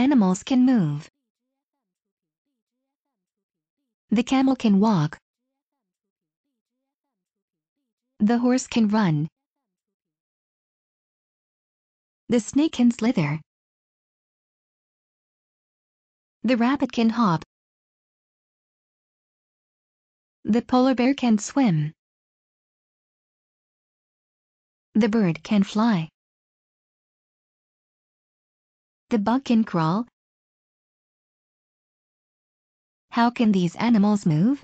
animals can move. The camel can walk. The horse can run. The snake can slither. The rabbit can hop. The polar bear can swim. The bird can fly. The bug can crawl. How can these animals move?